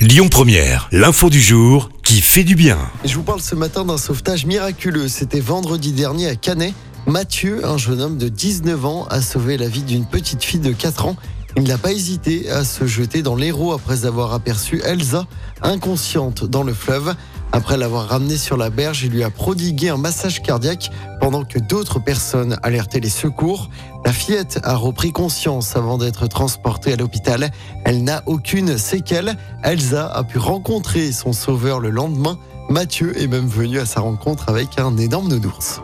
Lyon Première, l'info du jour qui fait du bien. Je vous parle ce matin d'un sauvetage miraculeux. C'était vendredi dernier à Canet. Mathieu, un jeune homme de 19 ans, a sauvé la vie d'une petite fille de 4 ans. Il n'a pas hésité à se jeter dans l'Hérault après avoir aperçu Elsa, inconsciente dans le fleuve. Après l'avoir ramenée sur la berge, il lui a prodigué un massage cardiaque pendant que d'autres personnes alertaient les secours. La fillette a repris conscience avant d'être transportée à l'hôpital. Elle n'a aucune séquelle. Elsa a pu rencontrer son sauveur le lendemain. Mathieu est même venu à sa rencontre avec un énorme nounours.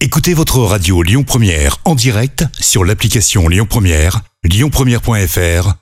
Écoutez votre radio Lyon Première en direct sur l'application Lyon Première, lyonpremière.fr